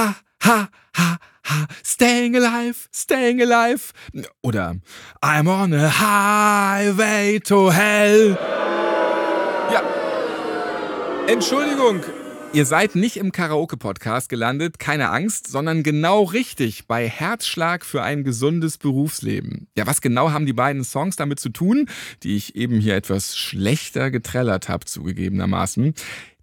ha, ha, ha, ha, staying alive, staying alive. Oder I'm on a highway to hell. Ja. Entschuldigung, Ihr seid nicht im Karaoke-Podcast gelandet, keine Angst, sondern genau richtig bei Herzschlag für ein gesundes Berufsleben. Ja, was genau haben die beiden Songs damit zu tun, die ich eben hier etwas schlechter getrellert habe, zugegebenermaßen?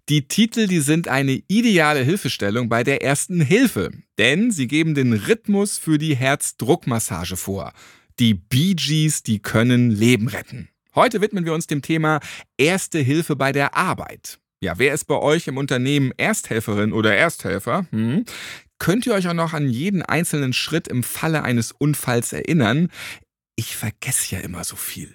Die Titel, die sind eine ideale Hilfestellung bei der ersten Hilfe, denn sie geben den Rhythmus für die Herzdruckmassage vor. Die Bee Gees, die können Leben retten. Heute widmen wir uns dem Thema Erste Hilfe bei der Arbeit. Ja, wer ist bei euch im Unternehmen Ersthelferin oder Ersthelfer? Hm? Könnt ihr euch auch noch an jeden einzelnen Schritt im Falle eines Unfalls erinnern? Ich vergesse ja immer so viel.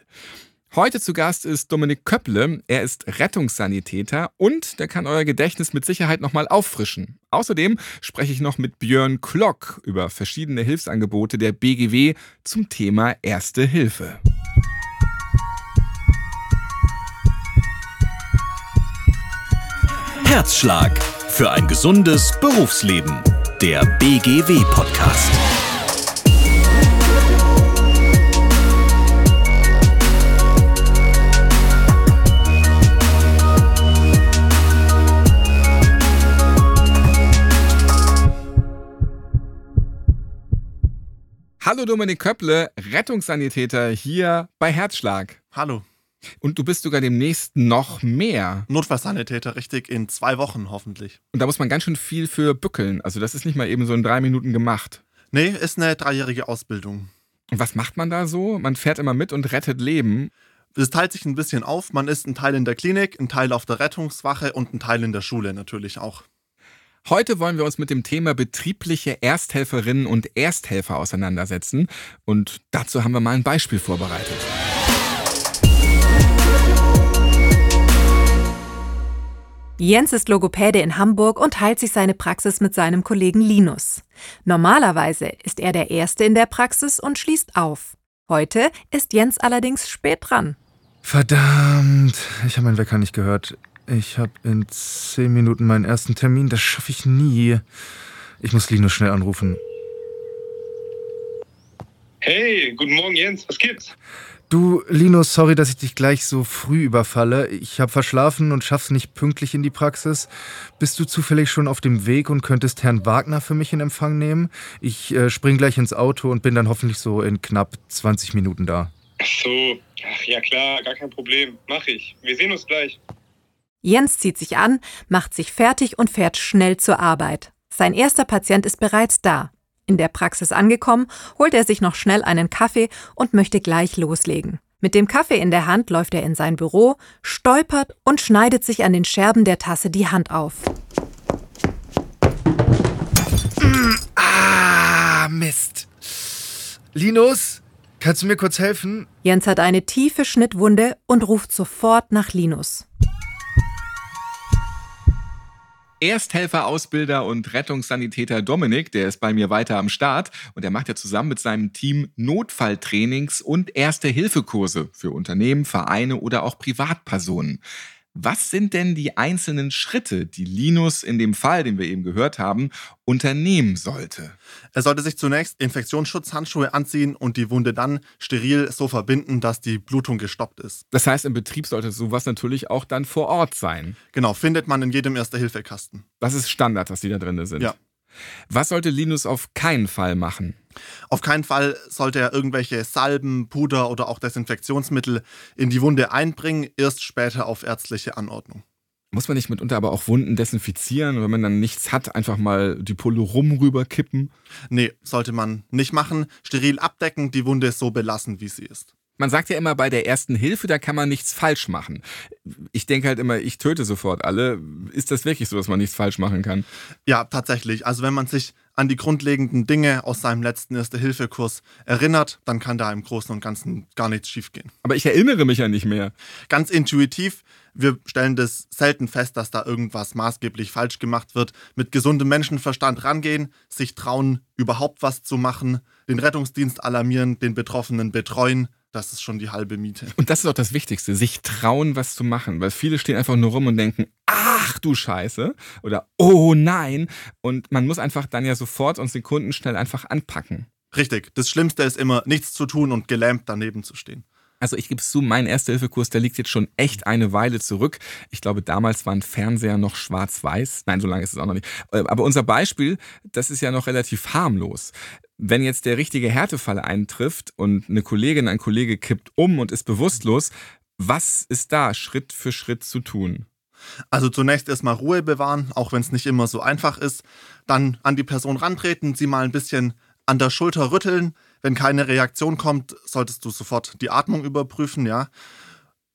Heute zu Gast ist Dominik Köpple. Er ist Rettungssanitäter und der kann euer Gedächtnis mit Sicherheit nochmal auffrischen. Außerdem spreche ich noch mit Björn Klock über verschiedene Hilfsangebote der BGW zum Thema Erste Hilfe. Herzschlag für ein gesundes Berufsleben. Der BGW-Podcast. Hallo Dominik Köpple, Rettungssanitäter hier bei Herzschlag. Hallo. Und du bist sogar demnächst noch mehr. Notfallsanitäter, richtig, in zwei Wochen hoffentlich. Und da muss man ganz schön viel für bückeln. Also das ist nicht mal eben so in drei Minuten gemacht. Nee, ist eine dreijährige Ausbildung. Und was macht man da so? Man fährt immer mit und rettet Leben. Es teilt sich ein bisschen auf. Man ist ein Teil in der Klinik, ein Teil auf der Rettungswache und ein Teil in der Schule natürlich auch. Heute wollen wir uns mit dem Thema betriebliche Ersthelferinnen und Ersthelfer auseinandersetzen. Und dazu haben wir mal ein Beispiel vorbereitet. Jens ist Logopäde in Hamburg und teilt sich seine Praxis mit seinem Kollegen Linus. Normalerweise ist er der Erste in der Praxis und schließt auf. Heute ist Jens allerdings spät dran. Verdammt, ich habe meinen Wecker nicht gehört. Ich habe in zehn Minuten meinen ersten Termin, das schaffe ich nie. Ich muss Linus schnell anrufen. Hey, guten Morgen Jens, was gibt's? Du, Linus, sorry, dass ich dich gleich so früh überfalle. Ich habe verschlafen und schaff's nicht pünktlich in die Praxis. Bist du zufällig schon auf dem Weg und könntest Herrn Wagner für mich in Empfang nehmen? Ich äh, spring gleich ins Auto und bin dann hoffentlich so in knapp 20 Minuten da. Ach so, ach ja klar, gar kein Problem. Mach ich. Wir sehen uns gleich. Jens zieht sich an, macht sich fertig und fährt schnell zur Arbeit. Sein erster Patient ist bereits da. In der Praxis angekommen, holt er sich noch schnell einen Kaffee und möchte gleich loslegen. Mit dem Kaffee in der Hand läuft er in sein Büro, stolpert und schneidet sich an den Scherben der Tasse die Hand auf. Ah, Mist. Linus, kannst du mir kurz helfen? Jens hat eine tiefe Schnittwunde und ruft sofort nach Linus. Ersthelfer-Ausbilder und Rettungssanitäter Dominik, der ist bei mir weiter am Start und er macht ja zusammen mit seinem Team Notfalltrainings und Erste-Hilfe-Kurse für Unternehmen, Vereine oder auch Privatpersonen. Was sind denn die einzelnen Schritte, die Linus in dem Fall, den wir eben gehört haben, unternehmen sollte? Er sollte sich zunächst Infektionsschutzhandschuhe anziehen und die Wunde dann steril so verbinden, dass die Blutung gestoppt ist. Das heißt, im Betrieb sollte sowas natürlich auch dann vor Ort sein. Genau, findet man in jedem Erste-Hilfe-Kasten. Das ist Standard, dass die da drin sind. Ja. Was sollte Linus auf keinen Fall machen? Auf keinen Fall sollte er irgendwelche Salben, Puder oder auch Desinfektionsmittel in die Wunde einbringen, erst später auf ärztliche Anordnung. Muss man nicht mitunter aber auch Wunden desinfizieren, wenn man dann nichts hat, einfach mal die Pulle rum rüberkippen? Nee, sollte man nicht machen. Steril abdecken, die Wunde so belassen, wie sie ist. Man sagt ja immer, bei der ersten Hilfe, da kann man nichts falsch machen. Ich denke halt immer, ich töte sofort alle. Ist das wirklich so, dass man nichts falsch machen kann? Ja, tatsächlich. Also wenn man sich an die grundlegenden Dinge aus seinem letzten Erste-Hilfe-Kurs erinnert, dann kann da im Großen und Ganzen gar nichts schiefgehen. Aber ich erinnere mich ja nicht mehr. Ganz intuitiv, wir stellen das selten fest, dass da irgendwas maßgeblich falsch gemacht wird. Mit gesundem Menschenverstand rangehen, sich trauen, überhaupt was zu machen, den Rettungsdienst alarmieren, den Betroffenen betreuen, das ist schon die halbe Miete. Und das ist auch das Wichtigste, sich trauen, was zu machen. Weil viele stehen einfach nur rum und denken, ach du Scheiße oder oh nein. Und man muss einfach dann ja sofort und Sekunden schnell einfach anpacken. Richtig. Das Schlimmste ist immer, nichts zu tun und gelähmt daneben zu stehen. Also ich gebe es zu, mein Erste-Hilfe-Kurs, der liegt jetzt schon echt eine Weile zurück. Ich glaube, damals waren Fernseher noch schwarz-weiß. Nein, so lange ist es auch noch nicht. Äh, aber unser Beispiel, das ist ja noch relativ harmlos. Wenn jetzt der richtige Härtefall eintrifft und eine Kollegin, ein Kollege kippt um und ist bewusstlos, was ist da Schritt für Schritt zu tun? Also zunächst erstmal Ruhe bewahren, auch wenn es nicht immer so einfach ist. Dann an die Person rantreten, sie mal ein bisschen an der Schulter rütteln, wenn keine Reaktion kommt, solltest du sofort die Atmung überprüfen, ja.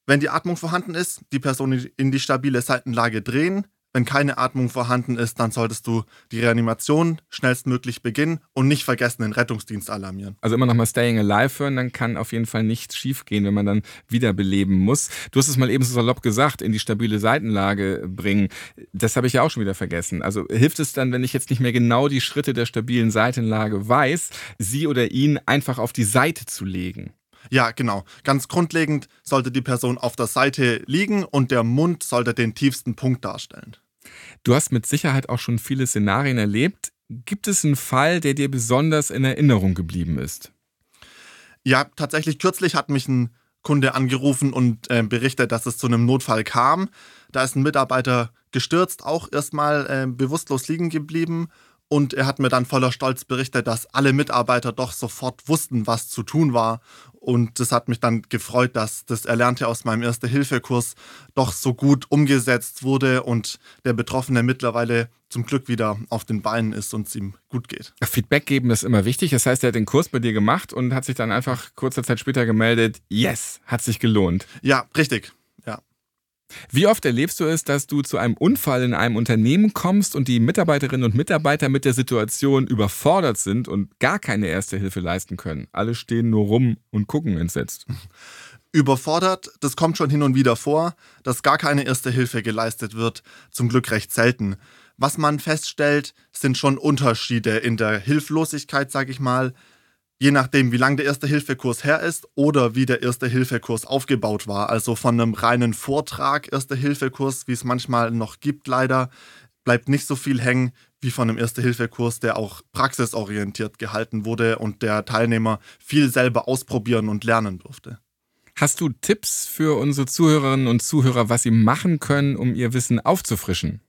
Wenn die Atmung vorhanden ist, die Person in die stabile Seitenlage drehen, wenn keine Atmung vorhanden ist, dann solltest du die Reanimation schnellstmöglich beginnen und nicht vergessen, den Rettungsdienst alarmieren. Also immer nochmal Staying Alive hören, dann kann auf jeden Fall nichts schiefgehen, wenn man dann wiederbeleben muss. Du hast es mal eben so salopp gesagt, in die stabile Seitenlage bringen. Das habe ich ja auch schon wieder vergessen. Also hilft es dann, wenn ich jetzt nicht mehr genau die Schritte der stabilen Seitenlage weiß, sie oder ihn einfach auf die Seite zu legen? Ja, genau. Ganz grundlegend sollte die Person auf der Seite liegen und der Mund sollte den tiefsten Punkt darstellen. Du hast mit Sicherheit auch schon viele Szenarien erlebt. Gibt es einen Fall, der dir besonders in Erinnerung geblieben ist? Ja, tatsächlich kürzlich hat mich ein Kunde angerufen und äh, berichtet, dass es zu einem Notfall kam. Da ist ein Mitarbeiter gestürzt, auch erstmal äh, bewusstlos liegen geblieben und er hat mir dann voller Stolz berichtet, dass alle Mitarbeiter doch sofort wussten, was zu tun war. Und das hat mich dann gefreut, dass das Erlernte aus meinem Erste-Hilfe-Kurs doch so gut umgesetzt wurde und der Betroffene mittlerweile zum Glück wieder auf den Beinen ist und es ihm gut geht. Feedback geben ist immer wichtig. Das heißt, er hat den Kurs bei dir gemacht und hat sich dann einfach kurze Zeit später gemeldet, yes, hat sich gelohnt. Ja, richtig. Wie oft erlebst du es, dass du zu einem Unfall in einem Unternehmen kommst und die Mitarbeiterinnen und Mitarbeiter mit der Situation überfordert sind und gar keine erste Hilfe leisten können? Alle stehen nur rum und gucken entsetzt. Überfordert, das kommt schon hin und wieder vor, dass gar keine erste Hilfe geleistet wird, zum Glück recht selten. Was man feststellt, sind schon Unterschiede in der Hilflosigkeit, sag ich mal, je nachdem, wie lang der Erste-Hilfe-Kurs her ist oder wie der Erste-Hilfe-Kurs aufgebaut war. Also von einem reinen Vortrag Erste-Hilfe-Kurs, wie es manchmal noch gibt, leider, bleibt nicht so viel hängen wie von einem Erste-Hilfe-Kurs, der auch praxisorientiert gehalten wurde und der Teilnehmer viel selber ausprobieren und lernen durfte. Hast du Tipps für unsere Zuhörerinnen und Zuhörer, was sie machen können, um ihr Wissen aufzufrischen?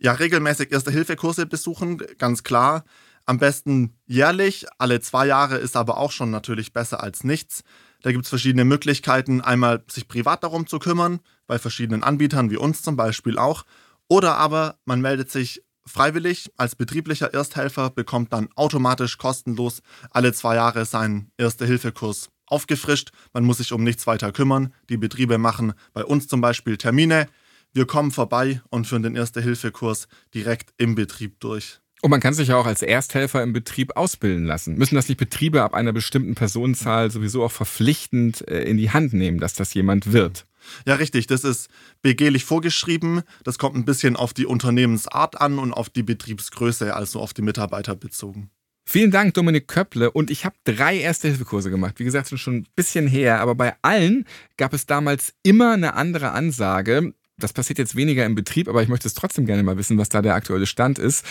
Ja, regelmäßig Erste-Hilfe-Kurse besuchen, ganz klar. Am besten jährlich, alle zwei Jahre ist aber auch schon natürlich besser als nichts. Da gibt es verschiedene Möglichkeiten, einmal sich privat darum zu kümmern, bei verschiedenen Anbietern wie uns zum Beispiel auch. Oder aber man meldet sich freiwillig als betrieblicher Ersthelfer, bekommt dann automatisch kostenlos alle zwei Jahre seinen Erste-Hilfe-Kurs aufgefrischt. Man muss sich um nichts weiter kümmern. Die Betriebe machen bei uns zum Beispiel Termine. Wir kommen vorbei und führen den Erste-Hilfe-Kurs direkt im Betrieb durch. Und man kann sich ja auch als Ersthelfer im Betrieb ausbilden lassen. Müssen das nicht Betriebe ab einer bestimmten Personenzahl sowieso auch verpflichtend äh, in die Hand nehmen, dass das jemand wird? Ja, richtig. Das ist begehlich vorgeschrieben. Das kommt ein bisschen auf die Unternehmensart an und auf die Betriebsgröße, also auf die Mitarbeiter bezogen. Vielen Dank, Dominik Köpple. Und ich habe drei Erste-Hilfe-Kurse gemacht. Wie gesagt, schon ein bisschen her. Aber bei allen gab es damals immer eine andere Ansage. Das passiert jetzt weniger im Betrieb, aber ich möchte es trotzdem gerne mal wissen, was da der aktuelle Stand ist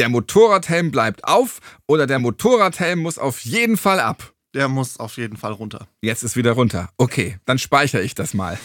der Motorradhelm bleibt auf oder der Motorradhelm muss auf jeden Fall ab? Der muss auf jeden Fall runter. Jetzt ist wieder runter. Okay, dann speichere ich das mal.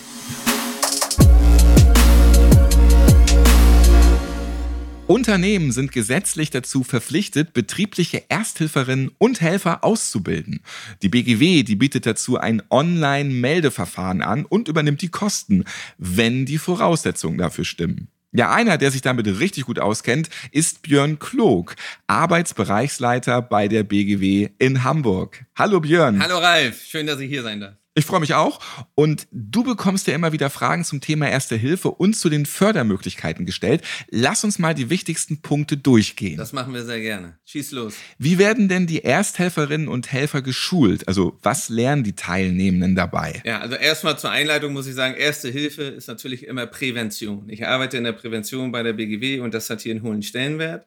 Unternehmen sind gesetzlich dazu verpflichtet, betriebliche Ersthilferinnen und Helfer auszubilden. Die BGW, die bietet dazu ein Online-Meldeverfahren an und übernimmt die Kosten, wenn die Voraussetzungen dafür stimmen. Ja, einer, der sich damit richtig gut auskennt, ist Björn Klog, Arbeitsbereichsleiter bei der BGW in Hamburg. Hallo Björn. Hallo Ralf, schön, dass ich hier sein darf. Ich freue mich auch. Und du bekommst ja immer wieder Fragen zum Thema Erste Hilfe und zu den Fördermöglichkeiten gestellt. Lass uns mal die wichtigsten Punkte durchgehen. Das machen wir sehr gerne. Schieß los. Wie werden denn die Ersthelferinnen und Helfer geschult? Also was lernen die Teilnehmenden dabei? Ja, also erstmal zur Einleitung muss ich sagen, Erste Hilfe ist natürlich immer Prävention. Ich arbeite in der Prävention bei der BGW und das hat hier einen hohen Stellenwert.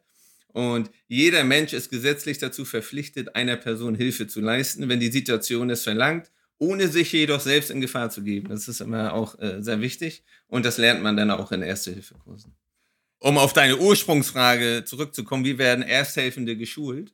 Und jeder Mensch ist gesetzlich dazu verpflichtet, einer Person Hilfe zu leisten, wenn die Situation es verlangt ohne sich jedoch selbst in Gefahr zu geben. Das ist immer auch äh, sehr wichtig und das lernt man dann auch in Erste-Hilfe-Kursen. Um auf deine Ursprungsfrage zurückzukommen, wie werden Ersthelfende geschult?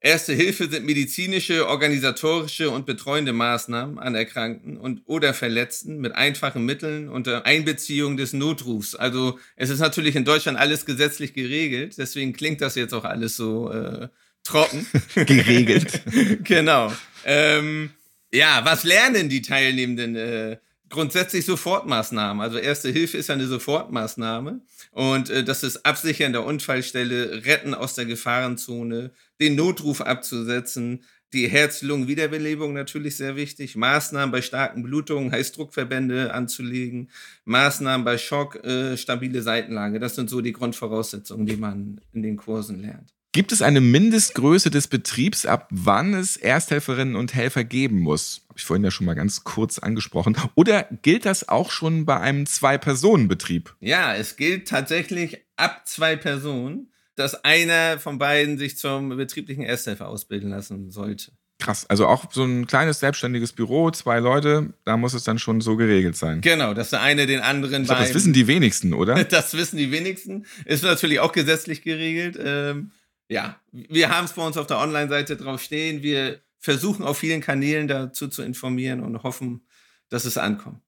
Erste Hilfe sind medizinische, organisatorische und betreuende Maßnahmen an Erkrankten und oder Verletzten mit einfachen Mitteln unter Einbeziehung des Notrufs. Also es ist natürlich in Deutschland alles gesetzlich geregelt, deswegen klingt das jetzt auch alles so äh, trocken. geregelt. genau. Ähm, ja, was lernen die Teilnehmenden? Äh, grundsätzlich Sofortmaßnahmen. Also Erste Hilfe ist ja eine Sofortmaßnahme. Und äh, das ist Absichern der Unfallstelle, Retten aus der Gefahrenzone, den Notruf abzusetzen, die Herz-Lungen-Wiederbelebung natürlich sehr wichtig, Maßnahmen bei starken Blutungen, Heißdruckverbände anzulegen, Maßnahmen bei Schock, äh, stabile Seitenlage. Das sind so die Grundvoraussetzungen, die man in den Kursen lernt. Gibt es eine Mindestgröße des Betriebs, ab wann es Ersthelferinnen und Helfer geben muss? Habe ich vorhin ja schon mal ganz kurz angesprochen. Oder gilt das auch schon bei einem Zwei-Personen-Betrieb? Ja, es gilt tatsächlich ab zwei Personen, dass einer von beiden sich zum betrieblichen Ersthelfer ausbilden lassen sollte. Krass, also auch so ein kleines selbstständiges Büro, zwei Leute, da muss es dann schon so geregelt sein. Genau, dass der eine den anderen glaub, Das wissen die wenigsten, oder? das wissen die wenigsten. Ist natürlich auch gesetzlich geregelt. Ähm, ja, wir haben es bei uns auf der Online-Seite drauf stehen. Wir versuchen auf vielen Kanälen dazu zu informieren und hoffen, dass es ankommt.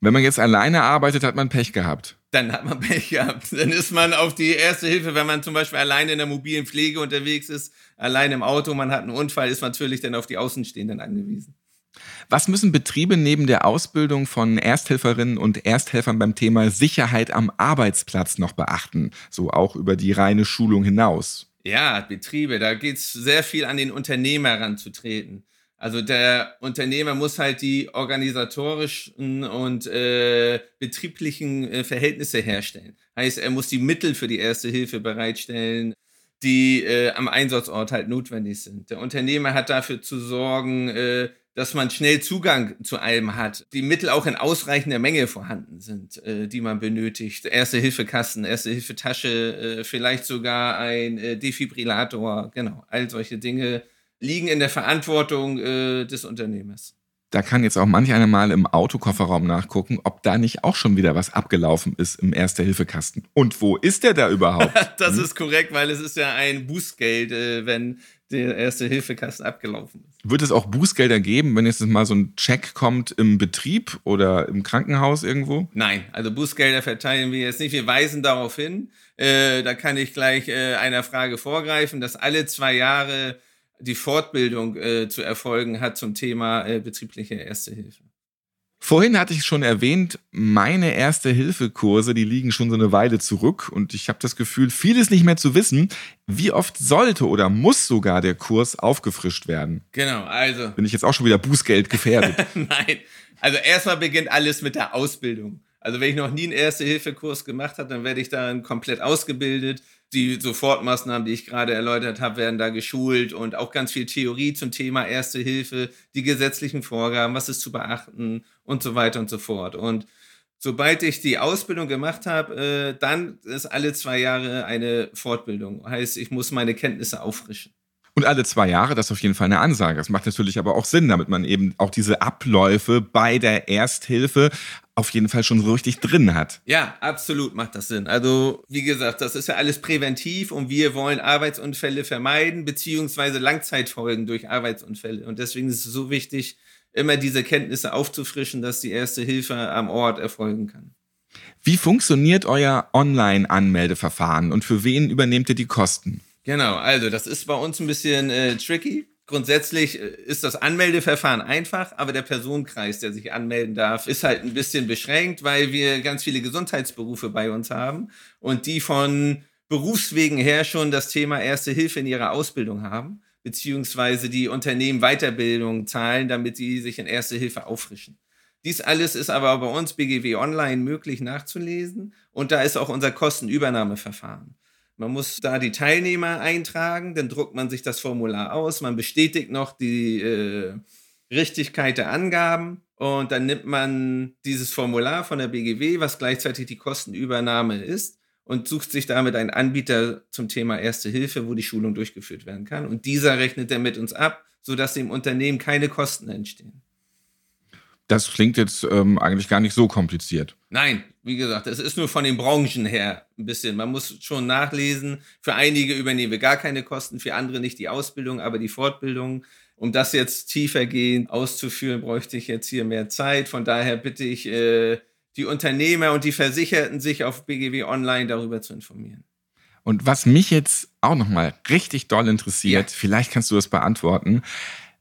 Wenn man jetzt alleine arbeitet, hat man Pech gehabt. Dann hat man Pech gehabt. Dann ist man auf die erste Hilfe, wenn man zum Beispiel alleine in der mobilen Pflege unterwegs ist, allein im Auto, man hat einen Unfall, ist man natürlich dann auf die Außenstehenden angewiesen. Was müssen Betriebe neben der Ausbildung von Ersthelferinnen und Ersthelfern beim Thema Sicherheit am Arbeitsplatz noch beachten? So auch über die reine Schulung hinaus. Ja, Betriebe, da geht es sehr viel an den Unternehmer ranzutreten. Also der Unternehmer muss halt die organisatorischen und äh, betrieblichen äh, Verhältnisse herstellen. Heißt, er muss die Mittel für die erste Hilfe bereitstellen, die äh, am Einsatzort halt notwendig sind. Der Unternehmer hat dafür zu sorgen, äh, dass man schnell Zugang zu allem hat, die Mittel auch in ausreichender Menge vorhanden sind, äh, die man benötigt. Erste Hilfekasten, Erste Hilfetasche, äh, vielleicht sogar ein äh, Defibrillator, genau, all solche Dinge liegen in der Verantwortung äh, des Unternehmers. Da kann jetzt auch manch einer mal im Autokofferraum nachgucken, ob da nicht auch schon wieder was abgelaufen ist im Erste-Hilfe-Kasten. Und wo ist der da überhaupt? das hm? ist korrekt, weil es ist ja ein Bußgeld, äh, wenn der Erste-Hilfe-Kasten abgelaufen ist. Wird es auch Bußgelder geben, wenn jetzt mal so ein Check kommt im Betrieb oder im Krankenhaus irgendwo? Nein, also Bußgelder verteilen wir jetzt nicht. Wir weisen darauf hin. Äh, da kann ich gleich äh, einer Frage vorgreifen, dass alle zwei Jahre die Fortbildung äh, zu erfolgen hat zum Thema äh, betriebliche Erste Hilfe. Vorhin hatte ich schon erwähnt, meine Erste-Hilfe-Kurse, die liegen schon so eine Weile zurück und ich habe das Gefühl, vieles nicht mehr zu wissen. Wie oft sollte oder muss sogar der Kurs aufgefrischt werden? Genau, also. Bin ich jetzt auch schon wieder Bußgeld gefährdet? Nein, also erstmal beginnt alles mit der Ausbildung. Also wenn ich noch nie einen Erste-Hilfe-Kurs gemacht habe, dann werde ich dann komplett ausgebildet die Sofortmaßnahmen, die ich gerade erläutert habe, werden da geschult und auch ganz viel Theorie zum Thema Erste Hilfe, die gesetzlichen Vorgaben, was ist zu beachten und so weiter und so fort. Und sobald ich die Ausbildung gemacht habe, äh, dann ist alle zwei Jahre eine Fortbildung. Heißt, ich muss meine Kenntnisse auffrischen. Und alle zwei Jahre, das ist auf jeden Fall eine Ansage. Das macht natürlich aber auch Sinn, damit man eben auch diese Abläufe bei der Ersthilfe auf jeden Fall schon so richtig drin hat. Ja, absolut macht das Sinn. Also, wie gesagt, das ist ja alles präventiv und wir wollen Arbeitsunfälle vermeiden, beziehungsweise Langzeitfolgen durch Arbeitsunfälle. Und deswegen ist es so wichtig, immer diese Kenntnisse aufzufrischen, dass die erste Hilfe am Ort erfolgen kann. Wie funktioniert euer Online-Anmeldeverfahren und für wen übernehmt ihr die Kosten? Genau, also das ist bei uns ein bisschen äh, tricky. Grundsätzlich äh, ist das Anmeldeverfahren einfach, aber der Personenkreis, der sich anmelden darf, ist halt ein bisschen beschränkt, weil wir ganz viele Gesundheitsberufe bei uns haben und die von Berufswegen her schon das Thema Erste Hilfe in ihrer Ausbildung haben, beziehungsweise die Unternehmen Weiterbildung zahlen, damit sie sich in Erste Hilfe auffrischen. Dies alles ist aber bei uns BGW Online möglich nachzulesen und da ist auch unser Kostenübernahmeverfahren. Man muss da die Teilnehmer eintragen, dann druckt man sich das Formular aus, man bestätigt noch die äh, Richtigkeit der Angaben und dann nimmt man dieses Formular von der BGW, was gleichzeitig die Kostenübernahme ist, und sucht sich damit einen Anbieter zum Thema Erste Hilfe, wo die Schulung durchgeführt werden kann. Und dieser rechnet dann mit uns ab, sodass dem Unternehmen keine Kosten entstehen. Das klingt jetzt ähm, eigentlich gar nicht so kompliziert. Nein, wie gesagt, es ist nur von den Branchen her ein bisschen. Man muss schon nachlesen. Für einige übernehmen wir gar keine Kosten, für andere nicht die Ausbildung, aber die Fortbildung. Um das jetzt tiefergehend auszuführen, bräuchte ich jetzt hier mehr Zeit. Von daher bitte ich äh, die Unternehmer und die Versicherten, sich auf BGW Online darüber zu informieren. Und was mich jetzt auch nochmal richtig doll interessiert, ja. vielleicht kannst du das beantworten.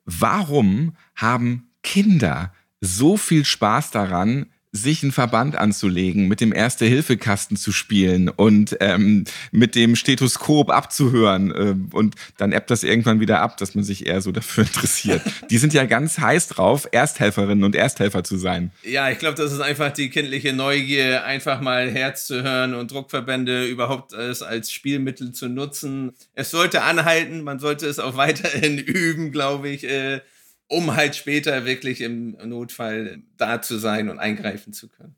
Warum haben Kinder so viel Spaß daran, sich einen Verband anzulegen, mit dem Erste-Hilfe-Kasten zu spielen und ähm, mit dem Stethoskop abzuhören. Äh, und dann ebbt das irgendwann wieder ab, dass man sich eher so dafür interessiert. die sind ja ganz heiß drauf, Ersthelferinnen und Ersthelfer zu sein. Ja, ich glaube, das ist einfach die kindliche Neugier, einfach mal Herz zu hören und Druckverbände überhaupt als Spielmittel zu nutzen. Es sollte anhalten, man sollte es auch weiterhin üben, glaube ich. Äh, um halt später wirklich im Notfall da zu sein und eingreifen zu können.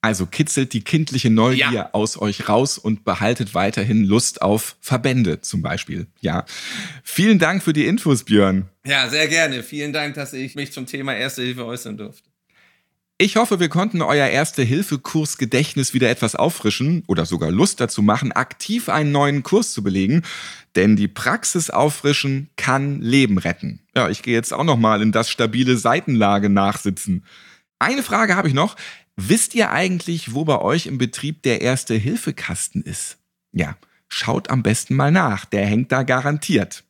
Also kitzelt die kindliche Neugier ja. aus euch raus und behaltet weiterhin Lust auf Verbände zum Beispiel. Ja. Vielen Dank für die Infos, Björn. Ja, sehr gerne. Vielen Dank, dass ich mich zum Thema Erste Hilfe äußern durfte. Ich hoffe, wir konnten euer Erste-Hilfe-Kurs Gedächtnis wieder etwas auffrischen oder sogar Lust dazu machen, aktiv einen neuen Kurs zu belegen. Denn die Praxis auffrischen kann Leben retten. Ja, ich gehe jetzt auch noch mal in das stabile Seitenlage nachsitzen. Eine Frage habe ich noch. Wisst ihr eigentlich, wo bei euch im Betrieb der Erste-Hilfe-Kasten ist? Ja, schaut am besten mal nach. Der hängt da garantiert.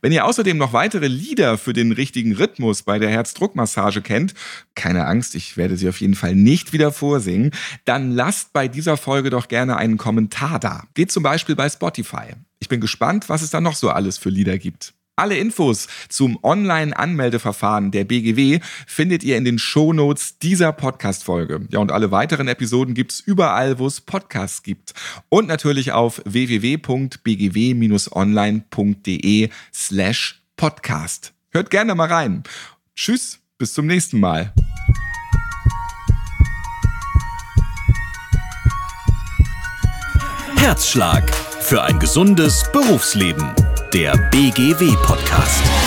Wenn ihr außerdem noch weitere Lieder für den richtigen Rhythmus bei der Herzdruckmassage kennt, keine Angst, ich werde sie auf jeden Fall nicht wieder vorsingen, dann lasst bei dieser Folge doch gerne einen Kommentar da. Geht zum Beispiel bei Spotify. Ich bin gespannt, was es da noch so alles für Lieder gibt. Alle Infos zum Online-Anmeldeverfahren der BGW findet ihr in den Shownotes dieser Podcast-Folge. Ja, und alle weiteren Episoden gibt's überall, wo es Podcasts gibt. Und natürlich auf www.bgw-online.de slash podcast. Hört gerne mal rein. Tschüss, bis zum nächsten Mal. Herzschlag für ein gesundes Berufsleben der BGW Podcast.